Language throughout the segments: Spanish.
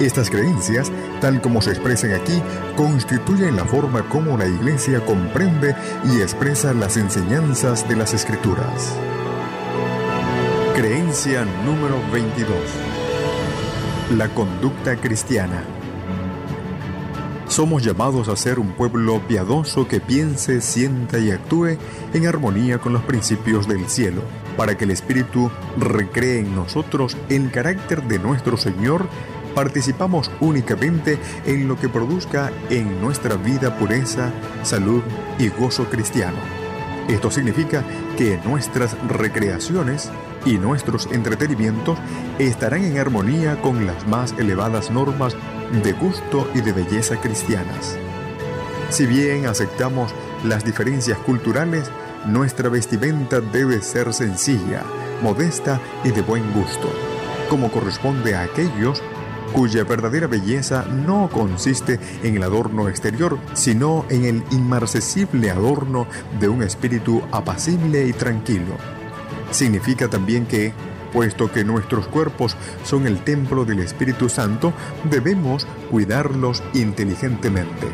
estas creencias, tal como se expresan aquí, constituyen la forma como la Iglesia comprende y expresa las enseñanzas de las Escrituras. Creencia número 22. La conducta cristiana. Somos llamados a ser un pueblo piadoso que piense, sienta y actúe en armonía con los principios del cielo, para que el Espíritu recree en nosotros el carácter de nuestro Señor participamos únicamente en lo que produzca en nuestra vida pureza, salud y gozo cristiano. Esto significa que nuestras recreaciones y nuestros entretenimientos estarán en armonía con las más elevadas normas de gusto y de belleza cristianas. Si bien aceptamos las diferencias culturales, nuestra vestimenta debe ser sencilla, modesta y de buen gusto, como corresponde a aquellos cuya verdadera belleza no consiste en el adorno exterior, sino en el inmarcesible adorno de un espíritu apacible y tranquilo. Significa también que, puesto que nuestros cuerpos son el templo del Espíritu Santo, debemos cuidarlos inteligentemente.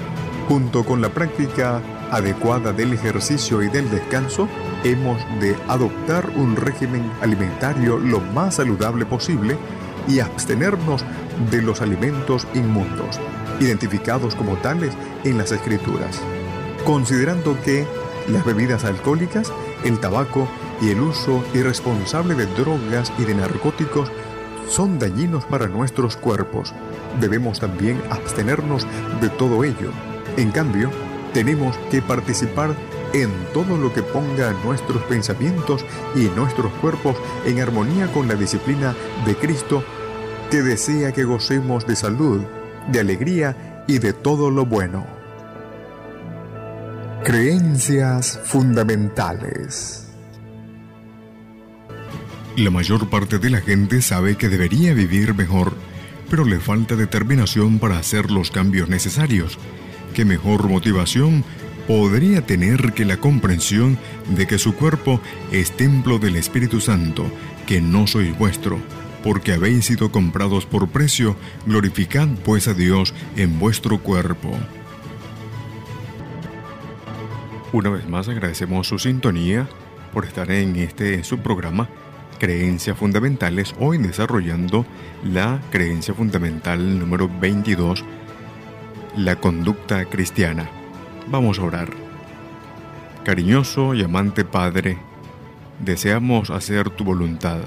Junto con la práctica adecuada del ejercicio y del descanso, hemos de adoptar un régimen alimentario lo más saludable posible y abstenernos de los alimentos inmundos, identificados como tales en las escrituras, considerando que las bebidas alcohólicas, el tabaco y el uso irresponsable de drogas y de narcóticos son dañinos para nuestros cuerpos. Debemos también abstenernos de todo ello. En cambio, tenemos que participar en todo lo que ponga nuestros pensamientos y nuestros cuerpos en armonía con la disciplina de Cristo que desea que gocemos de salud, de alegría y de todo lo bueno. Creencias fundamentales. La mayor parte de la gente sabe que debería vivir mejor, pero le falta determinación para hacer los cambios necesarios. ¿Qué mejor motivación podría tener que la comprensión de que su cuerpo es templo del Espíritu Santo, que no sois vuestro? porque habéis sido comprados por precio, glorificad pues a Dios en vuestro cuerpo. Una vez más agradecemos su sintonía por estar en este subprograma Creencias Fundamentales, hoy desarrollando la creencia fundamental número 22, la conducta cristiana. Vamos a orar. Cariñoso y amante Padre, deseamos hacer tu voluntad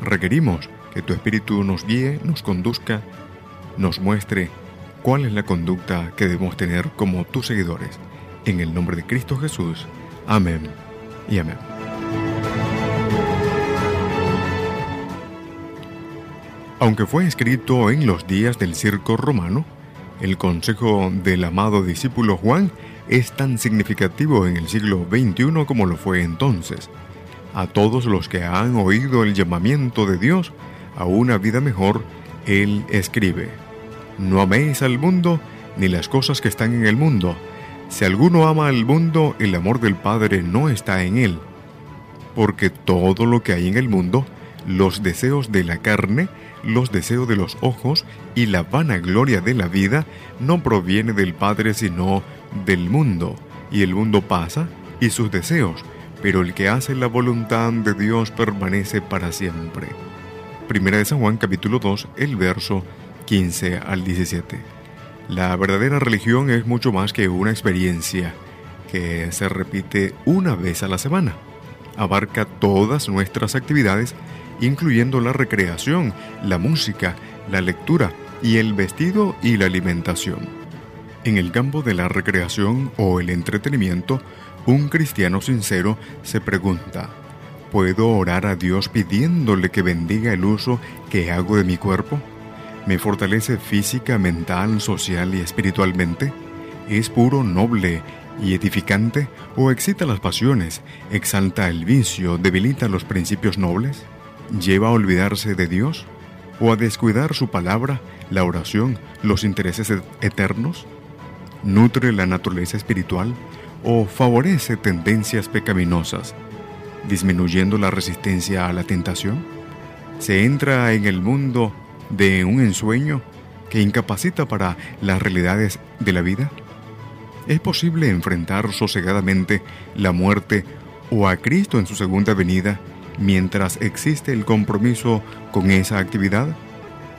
Requerimos que tu Espíritu nos guíe, nos conduzca, nos muestre cuál es la conducta que debemos tener como tus seguidores. En el nombre de Cristo Jesús. Amén y amén. Aunque fue escrito en los días del circo romano, el consejo del amado discípulo Juan es tan significativo en el siglo XXI como lo fue entonces a todos los que han oído el llamamiento de Dios a una vida mejor, Él escribe, No améis al mundo ni las cosas que están en el mundo. Si alguno ama al mundo, el amor del Padre no está en él. Porque todo lo que hay en el mundo, los deseos de la carne, los deseos de los ojos y la vanagloria de la vida, no proviene del Padre sino del mundo. Y el mundo pasa y sus deseos, pero el que hace la voluntad de Dios permanece para siempre. Primera de San Juan capítulo 2, el verso 15 al 17. La verdadera religión es mucho más que una experiencia que se repite una vez a la semana. Abarca todas nuestras actividades, incluyendo la recreación, la música, la lectura y el vestido y la alimentación. En el campo de la recreación o el entretenimiento, un cristiano sincero se pregunta, ¿puedo orar a Dios pidiéndole que bendiga el uso que hago de mi cuerpo? ¿Me fortalece física, mental, social y espiritualmente? ¿Es puro, noble y edificante o excita las pasiones, exalta el vicio, debilita los principios nobles? ¿Lleva a olvidarse de Dios? ¿O a descuidar su palabra, la oración, los intereses eternos? ¿Nutre la naturaleza espiritual o favorece tendencias pecaminosas, disminuyendo la resistencia a la tentación? ¿Se entra en el mundo de un ensueño que incapacita para las realidades de la vida? ¿Es posible enfrentar sosegadamente la muerte o a Cristo en su segunda venida mientras existe el compromiso con esa actividad?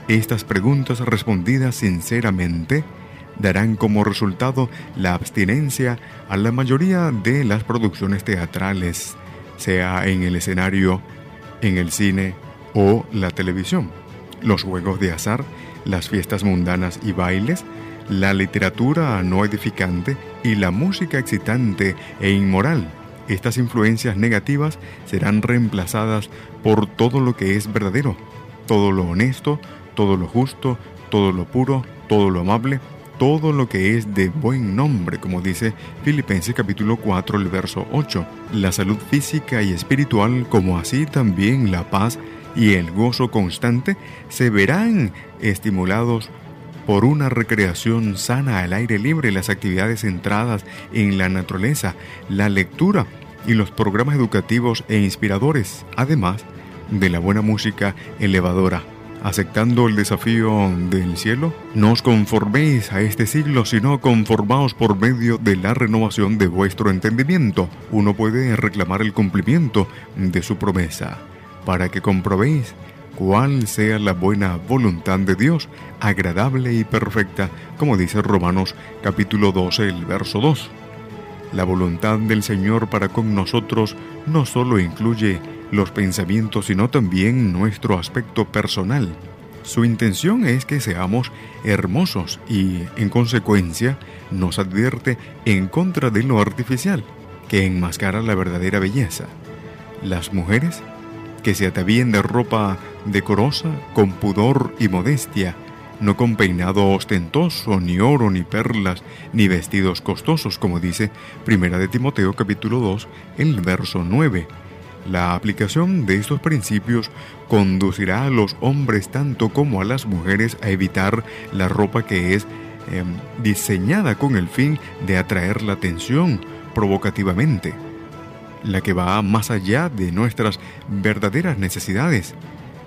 Estas preguntas respondidas sinceramente darán como resultado la abstinencia a la mayoría de las producciones teatrales, sea en el escenario, en el cine o la televisión, los juegos de azar, las fiestas mundanas y bailes, la literatura no edificante y la música excitante e inmoral. Estas influencias negativas serán reemplazadas por todo lo que es verdadero, todo lo honesto, todo lo justo, todo lo puro, todo lo amable, todo lo que es de buen nombre, como dice Filipenses capítulo 4, el verso 8, la salud física y espiritual, como así también la paz y el gozo constante se verán estimulados por una recreación sana al aire libre, las actividades centradas en la naturaleza, la lectura y los programas educativos e inspiradores, además de la buena música elevadora. Aceptando el desafío del cielo, no os conforméis a este siglo, sino conformaos por medio de la renovación de vuestro entendimiento. Uno puede reclamar el cumplimiento de su promesa, para que comprobéis cuál sea la buena voluntad de Dios, agradable y perfecta, como dice Romanos capítulo 12, el verso 2. La voluntad del Señor para con nosotros no solo incluye los pensamientos, sino también nuestro aspecto personal. Su intención es que seamos hermosos y, en consecuencia, nos advierte en contra de lo artificial, que enmascara la verdadera belleza. Las mujeres, que se atavíen de ropa decorosa, con pudor y modestia, no con peinado ostentoso, ni oro, ni perlas, ni vestidos costosos, como dice Primera de Timoteo capítulo 2, el verso 9 la aplicación de estos principios conducirá a los hombres tanto como a las mujeres a evitar la ropa que es em, diseñada con el fin de atraer la atención provocativamente, la que va más allá de nuestras verdaderas necesidades.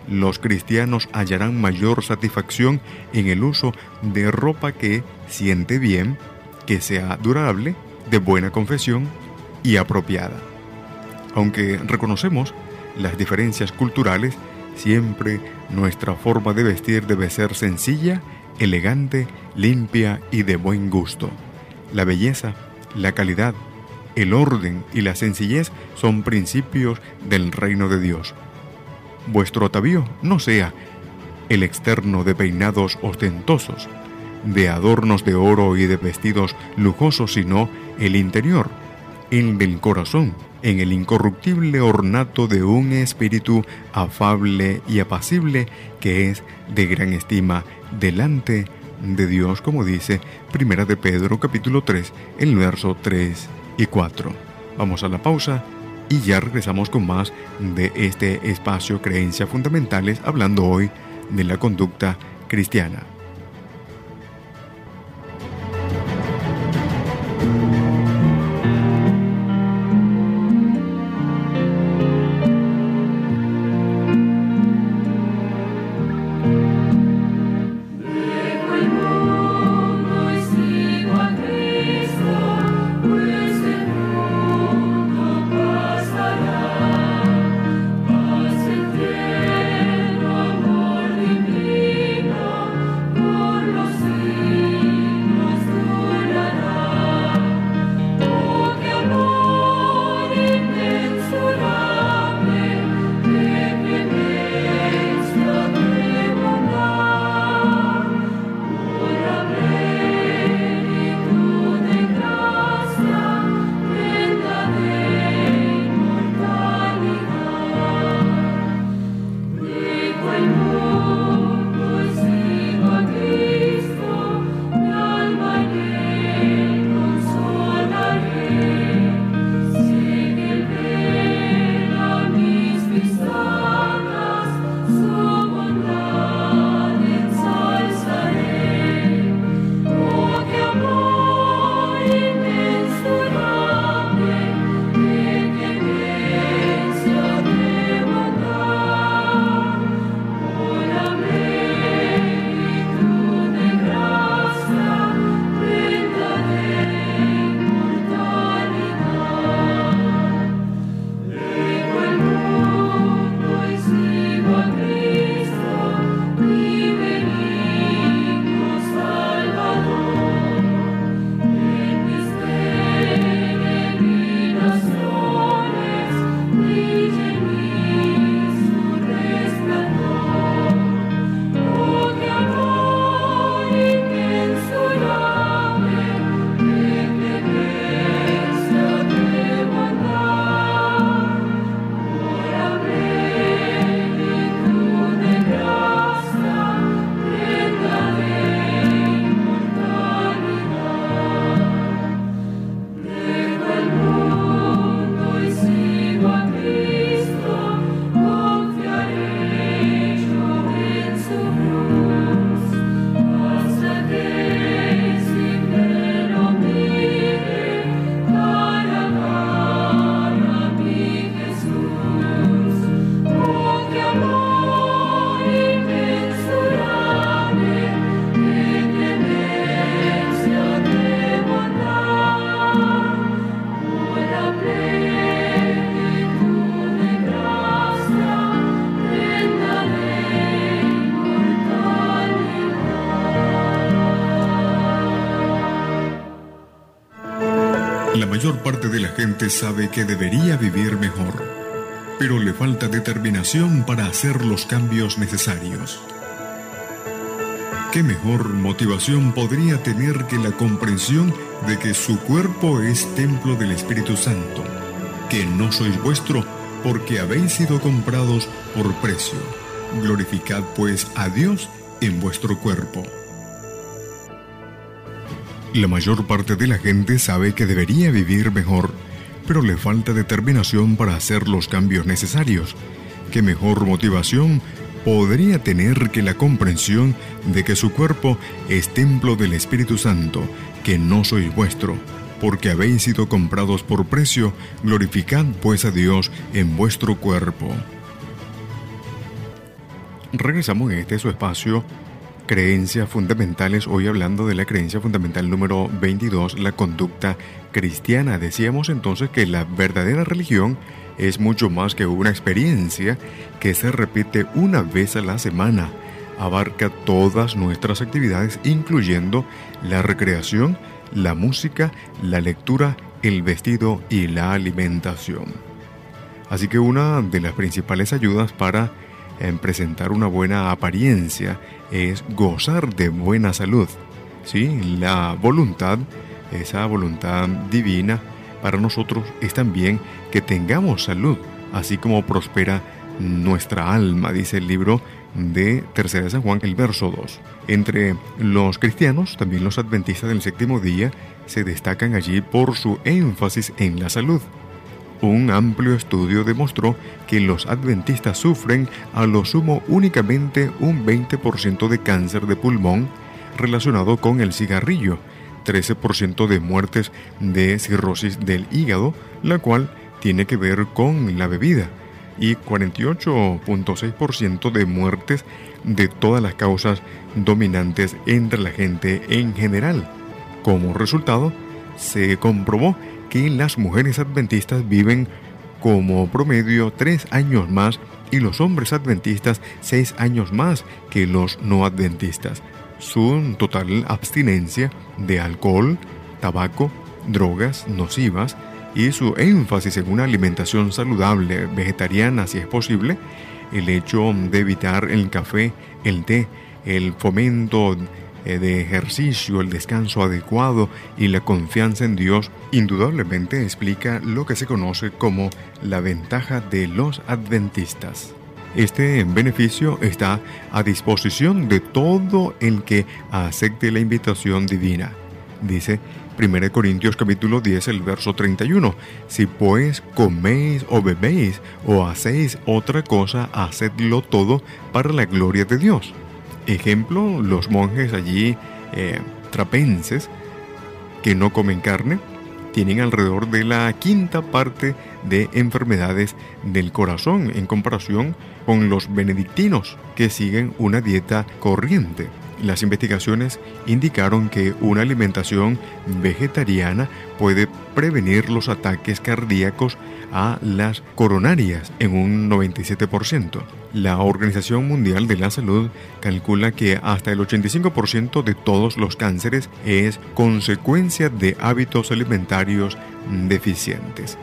Los cristianos hallarán mayor satisfacción en el uso de ropa que siente bien, que sea durable, de buena confesión y apropiada. Aunque reconocemos las diferencias culturales, siempre nuestra forma de vestir debe ser sencilla, elegante, limpia y de buen gusto. La belleza, la calidad, el orden y la sencillez son principios del reino de Dios. Vuestro atavío no sea el externo de peinados ostentosos, de adornos de oro y de vestidos lujosos, sino el interior, el del corazón, en el incorruptible ornato de un espíritu afable y apacible que es de gran estima delante de Dios, como dice Primera de Pedro capítulo 3, el verso 3 y 4. Vamos a la pausa y ya regresamos con más de este espacio Creencias Fundamentales, hablando hoy de la conducta cristiana. Parte de la gente sabe que debería vivir mejor, pero le falta determinación para hacer los cambios necesarios. ¿Qué mejor motivación podría tener que la comprensión de que su cuerpo es templo del Espíritu Santo, que no sois vuestro porque habéis sido comprados por precio? Glorificad pues a Dios en vuestro cuerpo. La mayor parte de la gente sabe que debería vivir mejor, pero le falta determinación para hacer los cambios necesarios. ¿Qué mejor motivación podría tener que la comprensión de que su cuerpo es templo del Espíritu Santo, que no sois vuestro? Porque habéis sido comprados por precio, glorificad pues a Dios en vuestro cuerpo. Regresamos en este su espacio creencias fundamentales, hoy hablando de la creencia fundamental número 22, la conducta cristiana. Decíamos entonces que la verdadera religión es mucho más que una experiencia que se repite una vez a la semana. Abarca todas nuestras actividades, incluyendo la recreación, la música, la lectura, el vestido y la alimentación. Así que una de las principales ayudas para en presentar una buena apariencia es gozar de buena salud. ¿sí? La voluntad, esa voluntad divina para nosotros es también que tengamos salud, así como prospera nuestra alma, dice el libro de Tercera de San Juan, el verso 2. Entre los cristianos, también los adventistas del séptimo día, se destacan allí por su énfasis en la salud. Un amplio estudio demostró que los adventistas sufren a lo sumo únicamente un 20% de cáncer de pulmón relacionado con el cigarrillo, 13% de muertes de cirrosis del hígado, la cual tiene que ver con la bebida, y 48.6% de muertes de todas las causas dominantes entre la gente en general. Como resultado, se comprobó que las mujeres adventistas viven como promedio tres años más y los hombres adventistas seis años más que los no adventistas. Su total abstinencia de alcohol, tabaco, drogas nocivas y su énfasis en una alimentación saludable, vegetariana si es posible, el hecho de evitar el café, el té, el fomento de ejercicio, el descanso adecuado y la confianza en Dios indudablemente explica lo que se conoce como la ventaja de los adventistas. Este beneficio está a disposición de todo el que acepte la invitación divina. Dice 1 Corintios capítulo 10, el verso 31. Si pues coméis o bebéis o hacéis otra cosa, hacedlo todo para la gloria de Dios. Ejemplo, los monjes allí eh, trapenses que no comen carne tienen alrededor de la quinta parte de enfermedades del corazón en comparación con los benedictinos que siguen una dieta corriente. Las investigaciones indicaron que una alimentación vegetariana puede prevenir los ataques cardíacos a las coronarias en un 97%. La Organización Mundial de la Salud calcula que hasta el 85% de todos los cánceres es consecuencia de hábitos alimentarios deficientes.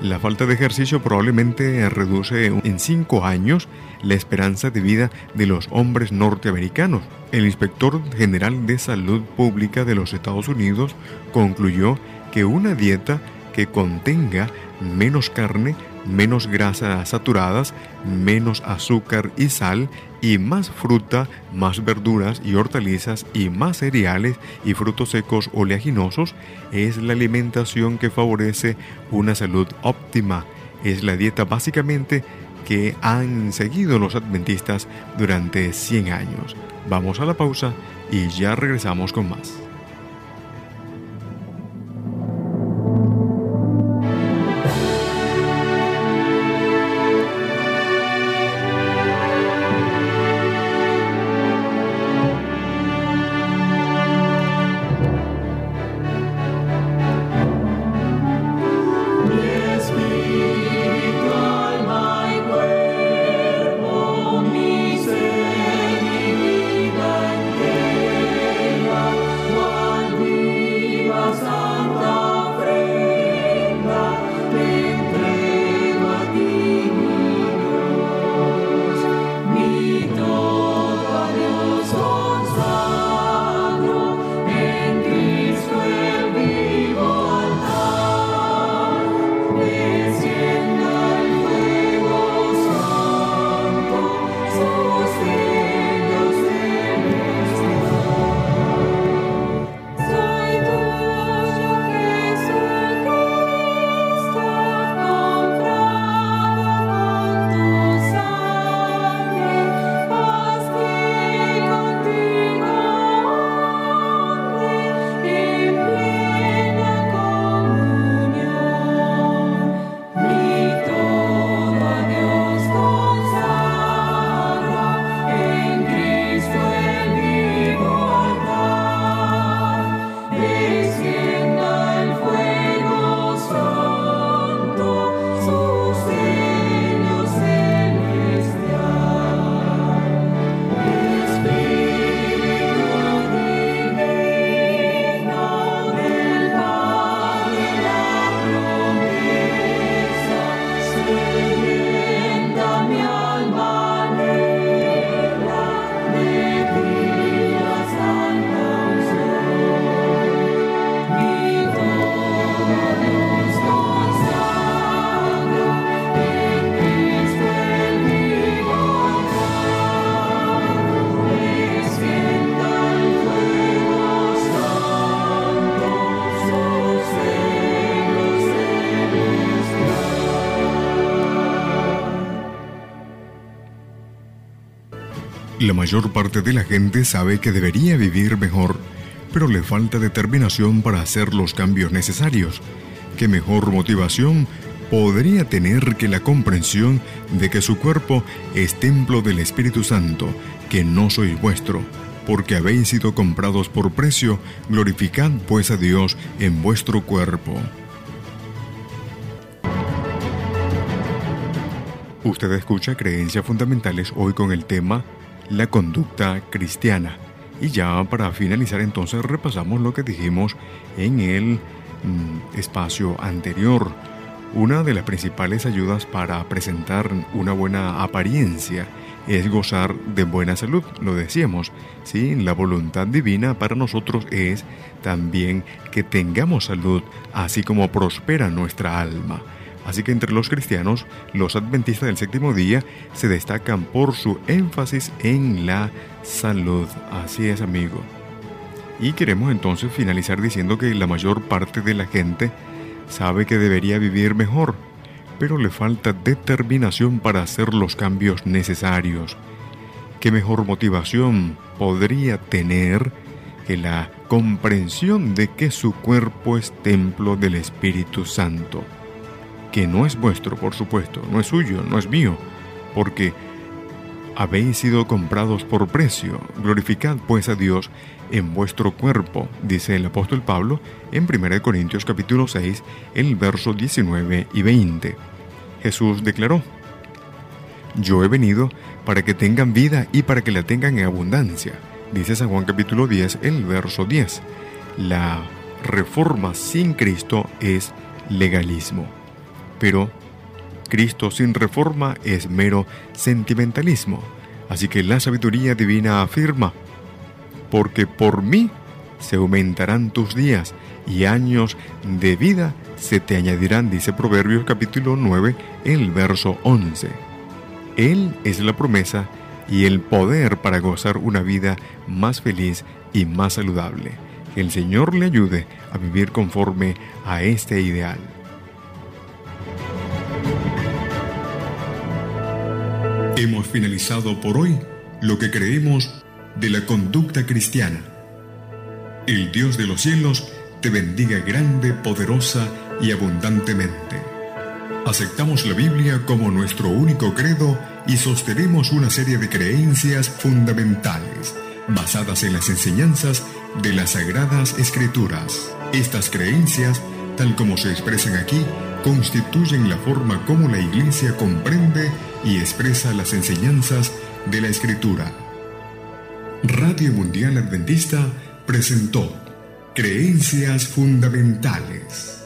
La falta de ejercicio probablemente reduce en 5 años la esperanza de vida de los hombres norteamericanos. El inspector general de salud pública de los Estados Unidos concluyó que una dieta que contenga menos carne, menos grasas saturadas, menos azúcar y sal y más fruta, más verduras y hortalizas y más cereales y frutos secos oleaginosos es la alimentación que favorece una salud óptima. Es la dieta básicamente que han seguido los adventistas durante 100 años. Vamos a la pausa y ya regresamos con más. La mayor parte de la gente sabe que debería vivir mejor, pero le falta determinación para hacer los cambios necesarios. ¿Qué mejor motivación podría tener que la comprensión de que su cuerpo es templo del Espíritu Santo, que no sois vuestro? Porque habéis sido comprados por precio, glorificad pues a Dios en vuestro cuerpo. Usted escucha Creencias Fundamentales hoy con el tema La conducta cristiana. Y ya para finalizar entonces repasamos lo que dijimos en el mm, espacio anterior. Una de las principales ayudas para presentar una buena apariencia es gozar de buena salud, lo decíamos. ¿sí? La voluntad divina para nosotros es también que tengamos salud, así como prospera nuestra alma. Así que entre los cristianos, los adventistas del séptimo día se destacan por su énfasis en la salud. Así es, amigo. Y queremos entonces finalizar diciendo que la mayor parte de la gente sabe que debería vivir mejor, pero le falta determinación para hacer los cambios necesarios. ¿Qué mejor motivación podría tener que la comprensión de que su cuerpo es templo del Espíritu Santo? Que no es vuestro, por supuesto, no es suyo, no es mío, porque habéis sido comprados por precio. Glorificad pues a Dios en vuestro cuerpo, dice el apóstol Pablo en 1 Corintios capítulo 6, el verso 19 y 20. Jesús declaró, Yo he venido para que tengan vida y para que la tengan en abundancia, dice San Juan capítulo 10, el verso 10. La reforma sin Cristo es legalismo. Pero Cristo sin reforma es mero sentimentalismo. Así que la sabiduría divina afirma, porque por mí se aumentarán tus días y años de vida se te añadirán, dice Proverbios capítulo 9, el verso 11. Él es la promesa y el poder para gozar una vida más feliz y más saludable. Que el Señor le ayude a vivir conforme a este ideal. Hemos finalizado por hoy lo que creemos de la conducta cristiana. El Dios de los cielos te bendiga grande, poderosa y abundantemente. Aceptamos la Biblia como nuestro único credo y sostenemos una serie de creencias fundamentales basadas en las enseñanzas de las Sagradas Escrituras. Estas creencias, tal como se expresan aquí, constituyen la forma como la Iglesia comprende y expresa las enseñanzas de la Escritura. Radio Mundial Adventista presentó Creencias Fundamentales.